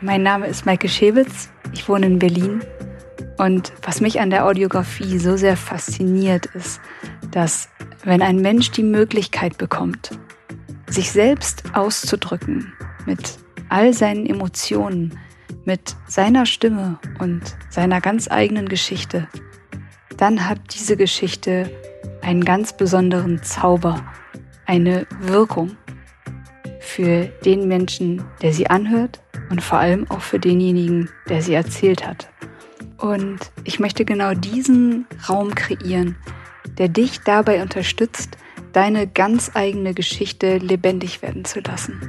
Mein Name ist Maike Schewitz, ich wohne in Berlin. Und was mich an der Audiografie so sehr fasziniert ist, dass wenn ein Mensch die Möglichkeit bekommt, sich selbst auszudrücken mit all seinen Emotionen, mit seiner Stimme und seiner ganz eigenen Geschichte, dann hat diese Geschichte einen ganz besonderen Zauber, eine Wirkung für den Menschen, der sie anhört und vor allem auch für denjenigen, der sie erzählt hat. Und ich möchte genau diesen Raum kreieren, der dich dabei unterstützt, deine ganz eigene Geschichte lebendig werden zu lassen.